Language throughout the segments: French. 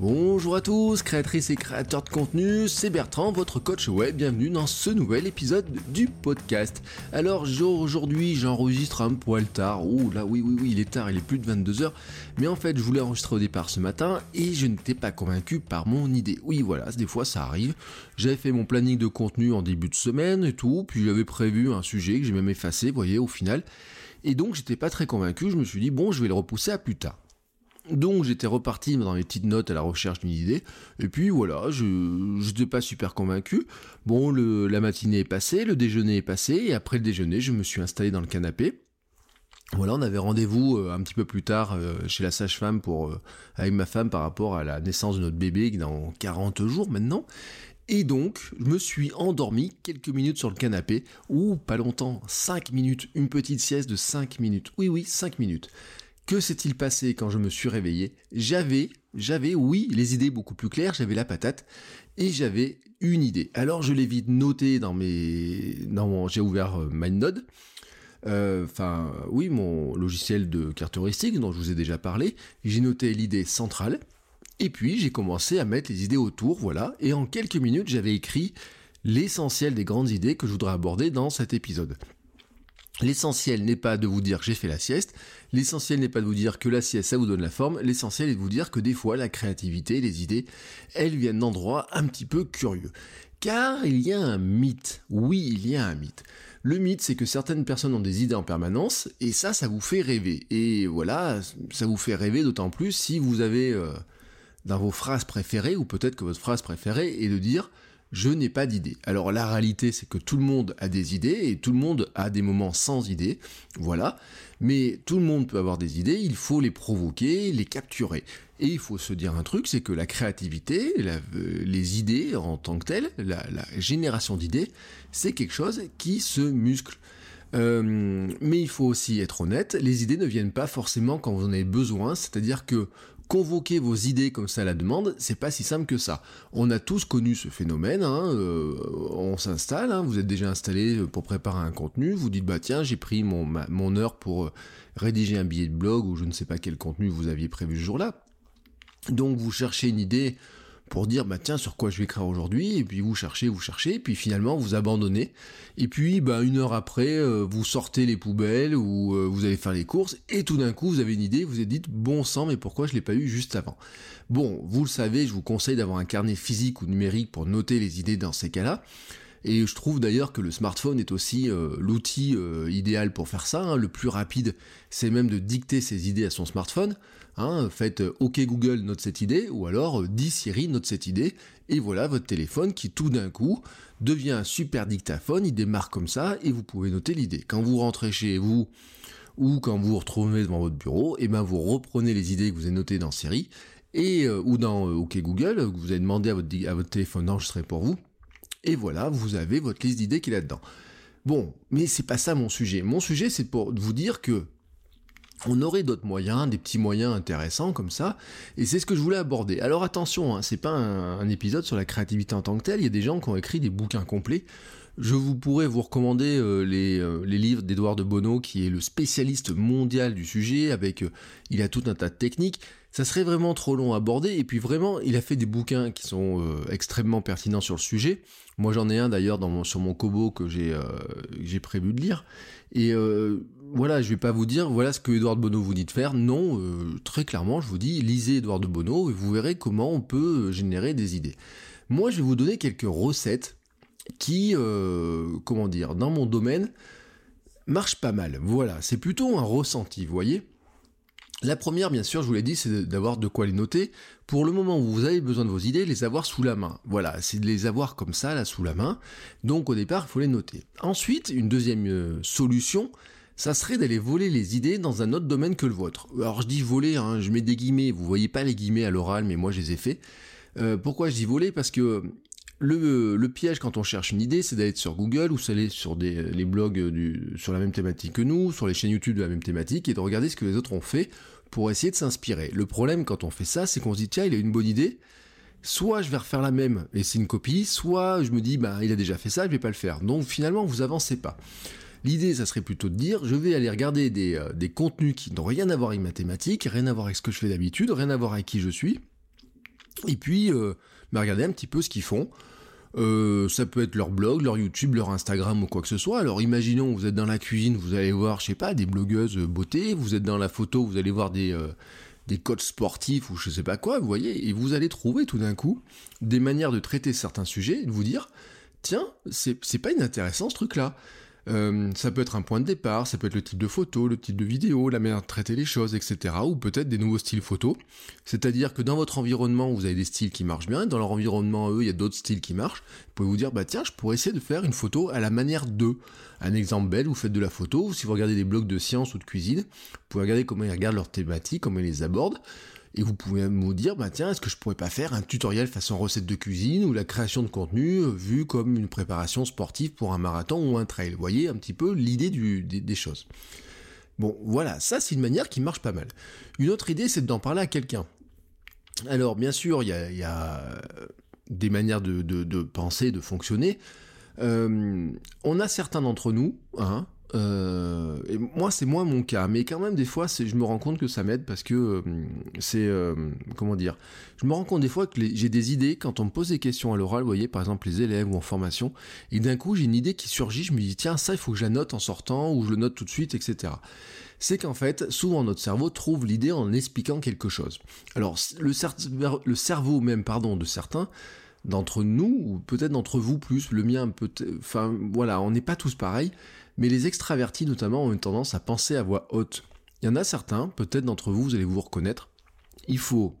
Bonjour à tous, créatrices et créateurs de contenu, c'est Bertrand, votre coach web, bienvenue dans ce nouvel épisode du podcast. Alors aujourd'hui j'enregistre un poil tard, ouh là oui oui oui il est tard, il est plus de 22h, mais en fait je voulais enregistrer au départ ce matin et je n'étais pas convaincu par mon idée. Oui voilà, des fois ça arrive, j'avais fait mon planning de contenu en début de semaine et tout, puis j'avais prévu un sujet que j'ai même effacé, vous voyez au final, et donc j'étais pas très convaincu, je me suis dit bon je vais le repousser à plus tard. Donc j'étais reparti dans mes petites notes à la recherche d'une idée, et puis voilà, je n'étais pas super convaincu. Bon, la matinée est passée, le déjeuner est passé, et après le déjeuner, je me suis installé dans le canapé. Voilà, on avait rendez-vous euh, un petit peu plus tard euh, chez la sage-femme pour euh, avec ma femme par rapport à la naissance de notre bébé dans 40 jours maintenant. Et donc, je me suis endormi quelques minutes sur le canapé, ou pas longtemps, 5 minutes, une petite sieste de 5 minutes. Oui, oui, 5 minutes. Que s'est-il passé quand je me suis réveillé? J'avais, j'avais, oui, les idées beaucoup plus claires, j'avais la patate, et j'avais une idée. Alors je l'ai vite noté dans mes... Dans mon... J'ai ouvert euh, MindNode, euh, enfin, oui, mon logiciel de caractéristique dont je vous ai déjà parlé, j'ai noté l'idée centrale, et puis j'ai commencé à mettre les idées autour, voilà, et en quelques minutes j'avais écrit l'essentiel des grandes idées que je voudrais aborder dans cet épisode. L'essentiel n'est pas de vous dire j'ai fait la sieste, l'essentiel n'est pas de vous dire que la sieste ça vous donne la forme, l'essentiel est de vous dire que des fois la créativité, les idées, elles viennent d'endroits un petit peu curieux. Car il y a un mythe, oui il y a un mythe. Le mythe c'est que certaines personnes ont des idées en permanence et ça ça vous fait rêver. Et voilà, ça vous fait rêver d'autant plus si vous avez euh, dans vos phrases préférées, ou peut-être que votre phrase préférée est de dire je n'ai pas d'idée. Alors la réalité, c'est que tout le monde a des idées et tout le monde a des moments sans idées, voilà. Mais tout le monde peut avoir des idées, il faut les provoquer, les capturer. Et il faut se dire un truc, c'est que la créativité, les idées en tant que telles, la, génération d'idées, c'est quelque chose qui se muscle. Euh, mais il faut aussi être honnête, les idées ne viennent pas forcément quand vous en avez besoin, c'est-à-dire que convoquer vos idées comme ça la demande, c'est pas si simple que ça. On a tous connu ce phénomène, hein, euh, on s'installe, hein, vous êtes déjà installé pour préparer un contenu, vous dites bah tiens j'ai pris mon, mon heure pour euh, rédiger un billet de blog ou je ne sais pas quel contenu vous aviez prévu ce jour-là. Donc vous cherchez une idée pour dire bah tiens sur quoi je vais écrire aujourd'hui et puis vous cherchez vous cherchez puis finalement vous abandonnez et puis bah une heure après euh, vous sortez les poubelles ou euh, vous allez faire les courses et tout d'un coup vous avez une idée vous vous êtes dit bon sang mais pourquoi je l'ai pas eu juste avant? Bon vous le savez je vous conseille d'avoir un carnet physique ou numérique pour noter les idées dans ces cas-là et je trouve d'ailleurs que le smartphone est aussi euh, l'outil idéal pour faire ça. Hein. Le plus rapide, c'est même de dicter ses idées à son smartphone. Hein, faites euh, OK Google note cette idée, ou alors euh, dis Siri note cette idée, et voilà votre téléphone qui tout d'un coup devient un super dictaphone, il démarre comme ça, et vous pouvez noter l'idée. Quand vous rentrez chez vous, ou quand vous vous retrouvez devant votre bureau, et eh ben vous reprenez les idées que vous avez notées dans Siri, et, euh, ou dans OK Google, que vous avez demandé à votre, à votre téléphone d'enregistrer pour vous, et voilà, vous avez votre liste d'idées qui est là-dedans. Bon, mais c'est pas ça mon sujet. Mon sujet, c'est pour vous dire que on aurait d'autres moyens, des petits moyens intéressants comme ça, et c'est ce que je voulais aborder. Alors attention, hein, c'est pas un, épisode sur la créativité en tant que telle, il y a des gens qui ont écrit des bouquins complets. Je vous pourrais vous recommander euh, euh, les, livres d'Edouard de Bono, qui est le spécialiste mondial du sujet, avec euh, il a tout un tas de techniques. Ça serait vraiment trop long à aborder, et puis vraiment, il a fait des bouquins qui sont extrêmement pertinents sur le sujet. Moi j'en ai un d'ailleurs sur mon Kobo que j'ai prévu de lire. Et voilà, je vais pas vous dire voilà ce que Edouard Bono vous dit de faire. Non, euh, très clairement, je vous dis lisez Edouard de Bono et vous verrez comment on peut euh, générer des idées. Moi, je vais vous donner quelques recettes qui, euh, comment dire, dans mon domaine, marchent pas mal. Voilà, c'est plutôt un ressenti, vous voyez. La première, bien sûr, je vous l'ai dit, c'est d'avoir de quoi les noter. Pour le moment où vous avez besoin de vos idées, les avoir sous la main. Voilà, c'est de les avoir comme ça, là, sous la main. Donc au départ, il faut les noter. Ensuite, une deuxième solution, ça serait d'aller voler les idées dans un autre domaine que le vôtre. Alors je dis voler, hein, je mets des guillemets, vous voyez pas les guillemets à l'oral, mais moi je les ai faits. Euh, pourquoi je dis voler? Parce que le, piège quand on cherche une idée, c'est d'aller sur Google ou d'aller sur les blogs sur la même thématique que nous, sur les chaînes YouTube de la même thématique, et de regarder ce que les autres ont fait pour essayer de s'inspirer. Le problème quand on fait ça, c'est qu'on se dit tiens, il a une bonne idée, soit je vais refaire la même et c'est une copie, soit je me dis bah il a déjà fait ça, je vais pas le faire. Donc finalement vous avancez pas. L'idée, ça serait plutôt de dire, je vais aller regarder des, euh, contenus qui n'ont rien à voir avec mathématiques, rien à voir avec ce que je fais d'habitude, rien à voir avec qui je suis, et puis euh, regarder un petit peu ce qu'ils font. Euh, ça peut être leur blog, leur YouTube, leur Instagram ou quoi que ce soit. Alors imaginons, vous êtes dans la cuisine, vous allez voir, je sais pas, des blogueuses beauté, vous êtes dans la photo, vous allez voir des, des coachs sportifs ou je sais pas quoi, vous voyez, et vous allez trouver tout d'un coup des manières de traiter certains sujets et de vous dire, tiens, c'est pas inintéressant ce truc-là. Euh, ça peut être un point de départ, ça peut être le type de photo, le type de vidéo, la manière de traiter les choses, etc. Ou peut-être des nouveaux styles photo. C'est-à-dire que dans votre environnement, vous avez des styles qui marchent bien, et dans leur environnement, eux, il y a d'autres styles qui marchent. Vous pouvez vous dire, bah tiens, je pourrais essayer de faire une photo à la manière d'eux. Un exemple belle, vous faites de la photo, ou si vous regardez des blogs de science ou de cuisine, vous pouvez regarder comment ils regardent leurs thématiques, comment ils les abordent. Et vous pouvez me dire, bah tiens, est-ce que je pourrais pas faire un tutoriel façon recette de cuisine ou la création de contenu euh, vu comme une préparation sportive pour un marathon ou un trail? Vous voyez un petit peu l'idée des, choses. Bon, voilà, ça c'est une manière qui marche pas mal. Une autre idée, c'est d'en parler à quelqu'un. Alors, bien sûr, il y a, des manières de, penser, de fonctionner. Euh, on a certains d'entre nous, hein, euh, et moi, c'est moins mon cas, mais quand même, des fois, je me rends compte que ça m'aide parce que euh, c'est. Euh, comment dire Je me rends compte des fois que j'ai des idées quand on me pose des questions à l'oral, vous voyez, par exemple, les élèves ou en formation, et d'un coup, j'ai une idée qui surgit, je me dis, tiens, ça, il faut que je la note en sortant, ou je le note tout de suite, etc. C'est qu'en fait, souvent, notre cerveau trouve l'idée en expliquant quelque chose. Alors, le, cerveau même, pardon, de certains, d'entre nous, ou peut-être d'entre vous plus, le mien, peut enfin, voilà, on n'est pas tous pareils mais les extravertis notamment ont une tendance à penser à voix haute. Il y en a certains, peut-être d'entre vous, vous allez vous reconnaître, il faut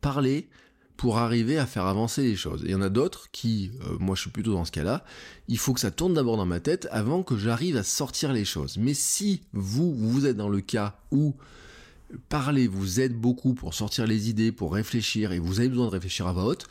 parler pour arriver à faire avancer les choses. il y en a d'autres qui, euh, moi je suis plutôt dans ce cas-là, il faut que ça tourne d'abord dans ma tête avant que j'arrive à sortir les choses. Mais si vous, vous êtes dans le cas où parler vous aide beaucoup pour sortir les idées, pour réfléchir, et vous avez besoin de réfléchir à voix haute,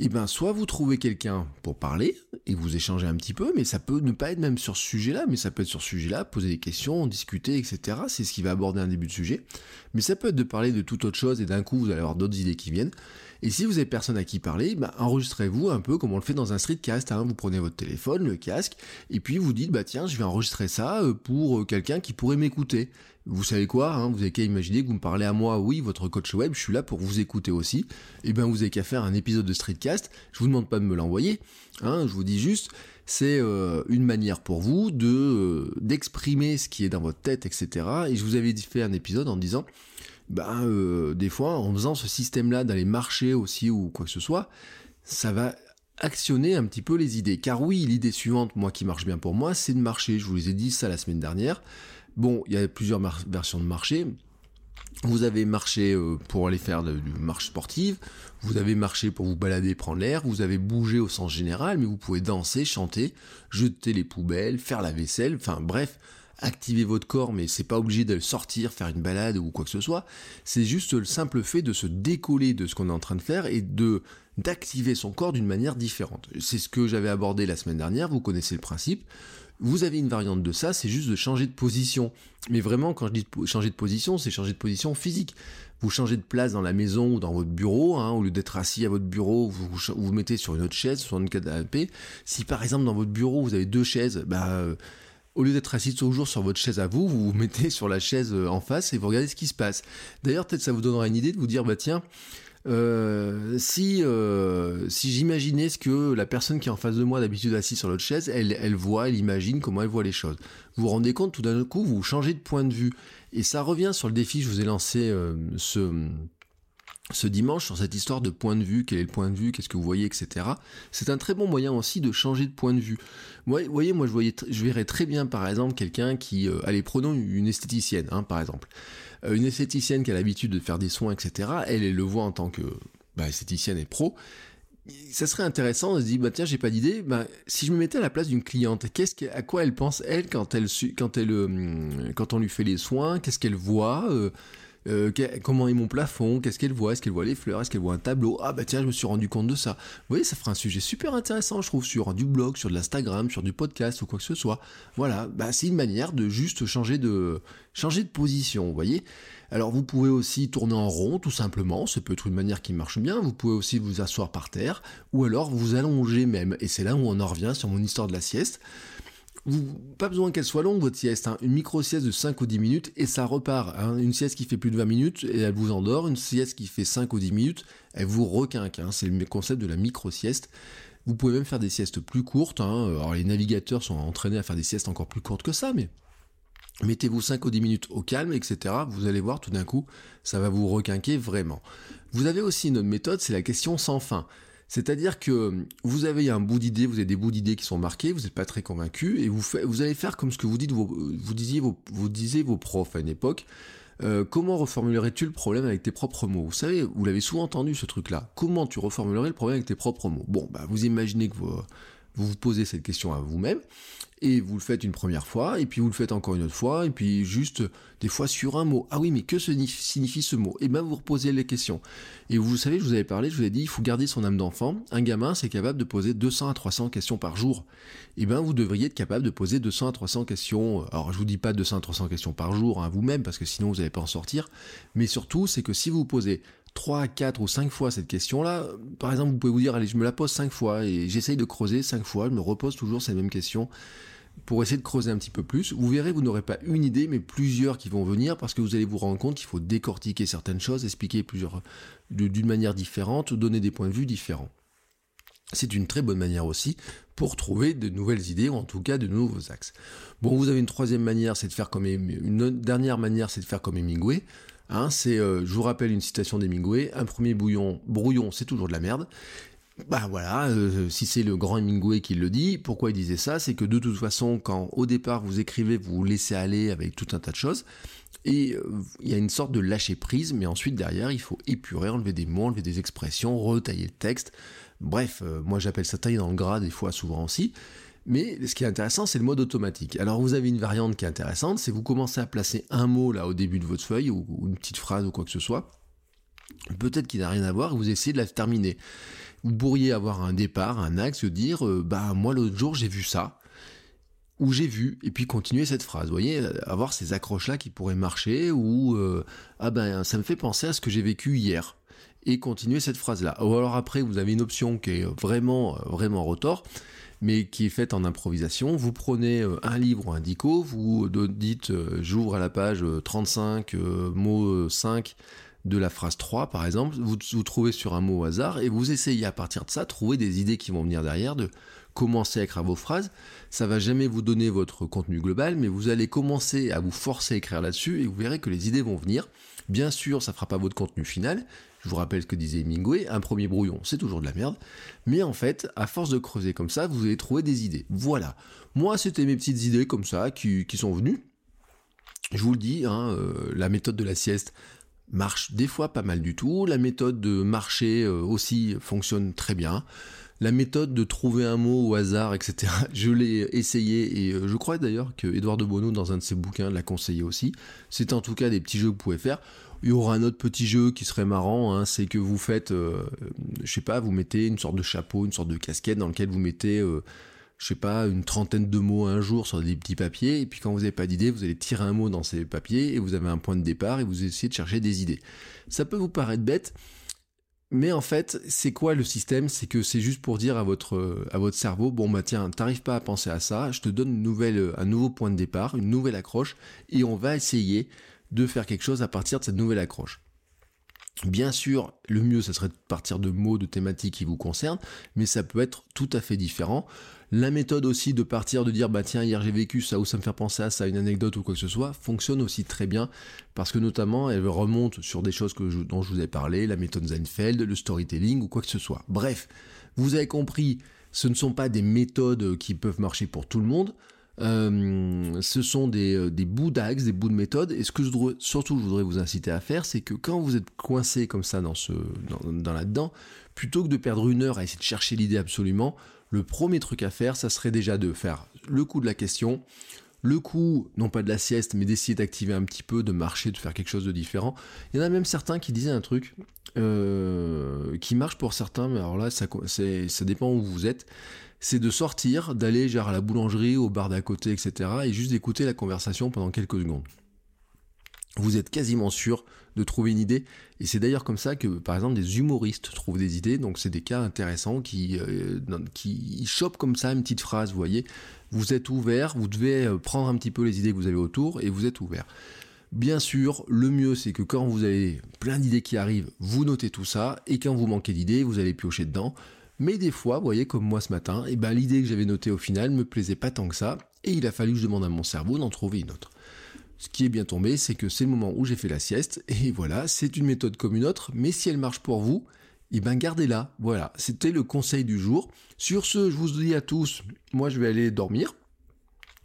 eh bien soit vous trouvez quelqu'un pour parler et vous échangez un petit peu, mais ça peut ne pas être même sur ce sujet-là, mais ça peut être sur ce sujet-là, poser des questions, discuter, etc. C'est ce qui va aborder un début de sujet. Mais ça peut être de parler de toute autre chose et d'un coup vous allez avoir d'autres idées qui viennent. Et si vous avez personne à qui parler, bah, enregistrez-vous un peu comme on le fait dans un streetcast. Hein. Vous prenez votre téléphone, le casque, et puis vous dites, bah tiens, je vais enregistrer ça euh, pour euh, quelqu'un qui pourrait m'écouter. Vous savez quoi hein, Vous avez qu'à imaginer que vous me parlez à moi, oui, votre coach web, je suis là pour vous écouter aussi. Et eh bien vous avez qu'à faire un épisode de streetcast. Je vous demande pas de me l'envoyer. Hein, je vous dis juste, c'est euh, une manière pour vous de d'exprimer ce qui est dans votre tête, etc. Et je vous avais fait un épisode en disant ben, euh, des fois, en faisant ce système-là, d'aller marcher aussi ou quoi que ce soit, ça va actionner un petit peu les idées. Car oui, l'idée suivante, moi qui marche bien pour moi, c'est de marcher. Je vous ai dit ça la semaine dernière. Bon, il y a plusieurs versions de marcher. Vous avez marché euh, pour aller faire de, marche sportive, vous avez marché pour vous balader, prendre l'air, vous avez bougé au sens général, mais vous pouvez danser, chanter, jeter les poubelles, faire la vaisselle, enfin bref, activer votre corps, mais c'est pas obligé de sortir, faire une balade ou quoi que ce soit. C'est juste le simple fait de se décoller de ce qu'on est en train de faire et de d'activer son corps d'une manière différente. C'est ce que j'avais abordé la semaine dernière, vous connaissez le principe. Vous avez une variante de ça, c'est juste de changer de position. Mais vraiment, quand je dis changer de position, c'est changer de position physique. Vous changez de place dans la maison ou dans votre bureau, hein, au lieu d'être assis à votre bureau, vous, vous mettez sur une autre chaise, sur une canapé. Si par exemple dans votre bureau vous avez deux chaises, bah euh, au lieu d'être assis toujours sur votre chaise à vous, vous vous mettez sur la chaise euh, en face et vous regardez ce qui se passe. D'ailleurs, peut-être ça vous donnera une idée de vous dire, bah tiens, euh, si euh, si j'imaginais ce que la personne qui est en face de moi d'habitude assise sur l'autre chaise, elle, elle voit, elle imagine comment elle voit les choses. Vous vous rendez compte, tout d'un coup, vous changez de point de vue. Et ça revient sur le défi que je vous ai lancé ce ce dimanche sur cette histoire de point de vue, quel est le point de vue, qu'est-ce que vous voyez, etc. C'est un très bon moyen aussi de changer de point de vue. Vous voyez, moi je, voyais, je verrais très bien par exemple quelqu'un qui, euh, allez, prenons une esthéticienne, hein, par exemple. Euh, une esthéticienne qui a l'habitude de faire des soins, etc. Elle, elle le voit en tant que bah, esthéticienne et pro. ça serait intéressant, on se dit, bah tiens, j'ai pas d'idée, bah, si je me mettais à la place d'une cliente, qu'est-ce à quoi elle pense, elle, quand, elle, quand, elle, euh, quand on lui fait les soins, qu'est-ce qu'elle voit euh, comment est mon plafond, qu'est-ce qu'elle voit, est-ce qu'elle voit les fleurs, est-ce qu'elle voit un tableau, ah bah tiens je me suis rendu compte de ça. Vous voyez ça fera un sujet super intéressant je trouve sur du blog, sur de l'Instagram, sur du podcast ou quoi que ce soit. Voilà, bah c'est une manière de juste changer de changer de position, vous voyez. Alors vous pouvez aussi tourner en rond tout simplement, ça peut être une manière qui marche bien, vous pouvez aussi vous asseoir par terre ou alors vous allonger même. Et c'est là où on en revient sur mon histoire de la sieste pas besoin qu'elle soit longue votre sieste, hein. une micro-sieste de 5 ou 10 minutes et ça repart. Hein. Une sieste qui fait plus de 20 minutes et elle vous endort, une sieste qui fait 5 ou 10 minutes, elle vous requinque. Hein. C'est le concept de la micro-sieste. Vous pouvez même faire des siestes plus courtes. Les navigateurs sont entraînés à faire des siestes encore plus courtes que ça, mais mettez-vous 5 ou 10 minutes au calme, etc. Vous allez voir tout d'un coup, ça va vous requinquer vraiment. Vous avez aussi une autre méthode, c'est la question sans fin. C'est-à-dire que vous avez un bout d'idée, vous avez des bouts d'idées qui sont marqués, vous n'êtes pas très convaincu, et vous, allez faire comme ce que vous dites, vous disiez vos, vous disiez vos profs à une époque. Euh, comment reformulerais-tu le problème avec tes propres mots? Vous savez, vous l'avez souvent entendu ce truc-là. Comment tu reformulerais le problème avec tes propres mots? Bon, bah vous imaginez que vous, vous vous posez cette question à vous-même, et vous le faites une première fois, et puis vous le faites encore une autre fois, et puis juste des fois sur un mot. Ah oui, mais que signifie ce mot? Et eh bien vous reposez les questions. Et vous savez, je vous avais parlé, je vous ai dit, il faut garder son âme d'enfant. Un gamin, c'est capable de poser 200 à 300 questions par jour. Et eh bien vous devriez être capable de poser 200 à 300 questions. Alors je vous dis pas 200 à 300 questions par jour à hein, vous-même, parce que sinon vous n'allez pas en sortir. Mais surtout, c'est que si vous posez 3, 4 ou 5 fois cette question-là, par exemple, vous pouvez vous dire, allez, je me la pose 5 fois et j'essaye de creuser 5 fois, je me repose toujours cette même question pour essayer de creuser un petit peu plus. Vous verrez, vous n'aurez pas une idée, mais plusieurs qui vont venir parce que vous allez vous rendre compte qu'il faut décortiquer certaines choses, expliquer plusieurs d'une manière différente, donner des points de vue différents. C'est une très bonne manière aussi pour trouver de nouvelles idées ou en tout cas de nouveaux axes. Bon, vous avez une troisième manière, c'est de faire comme une dernière manière, c'est de faire comme Hemingway. Hein, c'est, euh, je vous rappelle une citation d'Hemingway, un premier bouillon, brouillon, c'est toujours de la merde. Bah voilà, euh, si c'est le grand Hemingway qui le dit, pourquoi il disait ça? C'est que de toute façon, quand au départ vous écrivez, vous vous laissez aller avec tout un tas de choses, et euh, il y a une sorte de lâcher prise, mais ensuite derrière, il faut épurer, enlever des mots, enlever des expressions, retailler le texte. Bref, moi j'appelle ça tailler dans le gras des fois, souvent aussi. Mais ce qui est intéressant, c'est le mode automatique. Alors vous avez une variante qui est intéressante, c'est vous commencez à placer un mot là au début de votre feuille, ou, une petite phrase ou quoi que ce soit, peut-être qu'il n'a rien à voir, vous essayez de la terminer. Vous pourriez avoir un départ, un axe, dire, euh, bah moi l'autre jour j'ai vu ça, ou j'ai vu, et puis continuer cette phrase. Vous voyez, avoir ces accroches-là qui pourraient marcher, ou euh, ah ben ça me fait penser à ce que j'ai vécu hier, et continuer cette phrase-là. Ou alors après, vous avez une option qui est vraiment, vraiment retort, mais qui est faite en improvisation. Vous prenez euh, un livre ou un dico, vous dites euh, j'ouvre à la page 35, euh, mot 5 de la phrase 3 par exemple, vous, vous trouvez sur un mot au hasard et vous essayez à partir de ça trouver des idées qui vont venir derrière, de commencer à écrire vos phrases. Ça va jamais vous donner votre contenu global, mais vous allez commencer à vous forcer à écrire là-dessus et vous verrez que les idées vont venir. Bien sûr, ça fera pas votre contenu final, je vous rappelle ce que disait Hemingway, un premier brouillon, c'est toujours de la merde. Mais en fait, à force de creuser comme ça, vous allez trouver des idées. Voilà. Moi, c'était mes petites idées comme ça qui, sont venues. Je vous le dis, hein, euh, la méthode de la sieste marche des fois pas mal du tout. La méthode de marcher euh, aussi fonctionne très bien la méthode de trouver un mot au hasard, etc. Je l'ai essayé et euh, je crois d'ailleurs que Edouard de Bono dans un de ses bouquins l'a conseillé aussi. C'est en tout cas des petits jeux que vous pouvez faire. Il y aura un autre petit jeu qui serait marrant, hein, c'est que vous faites, euh, je sais pas, vous mettez une sorte de chapeau, une sorte de casquette dans lequel vous mettez, euh, je sais pas, une trentaine de mots un jour sur des petits papiers, et puis quand vous n'avez pas d'idée, vous allez tirer un mot dans ces papiers, et vous avez un point de départ, et vous essayez de chercher des idées. Ça peut vous paraître bête, mais en fait, c'est quoi le système? C'est que c'est juste pour dire à votre, à votre cerveau, bon bah tiens, t'arrives pas à penser à ça, je te donne une nouvelle, un nouveau point de départ, une nouvelle accroche, et on va essayer de faire quelque chose à partir de cette nouvelle accroche. Bien sûr, le mieux, ce serait de partir de mots, de thématiques qui vous concernent, mais ça peut être tout à fait différent. La méthode aussi de partir de dire bah tiens hier j'ai vécu ça ou ça me fait penser à ça, une anecdote ou quoi que ce soit, fonctionne aussi très bien parce que notamment elle remonte sur des choses dont je vous ai parlé, la méthode Seinfeld, le storytelling ou quoi que ce soit. Bref, vous avez compris, ce ne sont pas des méthodes qui peuvent marcher pour tout le monde. Euh, ce sont des, des bouts d'axes, des bouts de méthode. Et ce que je voudrais, surtout je voudrais vous inciter à faire, c'est que quand vous êtes coincé comme ça dans, dans là-dedans, plutôt que de perdre une heure à essayer de chercher l'idée absolument, le premier truc à faire, ça serait déjà de faire le coup de la question, le coup, non pas de la sieste, mais d'essayer d'activer un petit peu, de marcher, de faire quelque chose de différent. Il y en a même certains qui disaient un truc euh, qui marche pour certains, mais alors là, ça, ça dépend où vous êtes. C'est de sortir, d'aller genre à la boulangerie, au bar d'à côté, etc. et juste d'écouter la conversation pendant quelques secondes. Vous êtes quasiment sûr de trouver une idée. Et c'est d'ailleurs comme ça que, par exemple, des humoristes trouvent des idées. Donc, c'est des cas intéressants qui, euh, qui chopent comme ça une petite phrase, vous voyez. Vous êtes ouvert, vous devez euh, prendre un petit peu les idées que vous avez autour et vous êtes ouvert. Bien sûr, le mieux c'est que quand vous avez plein d'idées qui arrivent, vous notez tout ça et quand vous manquez d'idées, vous allez piocher dedans. Mais des fois, vous voyez, comme moi ce matin, et eh ben, l'idée que j'avais notée au final me plaisait pas tant que ça et il a fallu que je demande à mon cerveau d'en trouver une autre. Ce qui est bien tombé, c'est que c'est le moment où j'ai fait la sieste, et voilà, c'est une méthode comme une autre, mais si elle marche pour vous, eh ben gardez-la. Voilà, c'était le conseil du jour. Sur ce, je vous dis à tous, moi je vais aller dormir.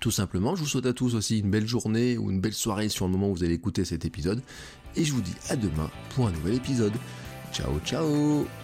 Tout simplement, je vous souhaite à tous aussi une belle journée ou une belle soirée sur le moment où vous allez écouter cet épisode. Et je vous dis à demain pour un nouvel épisode. Ciao ciao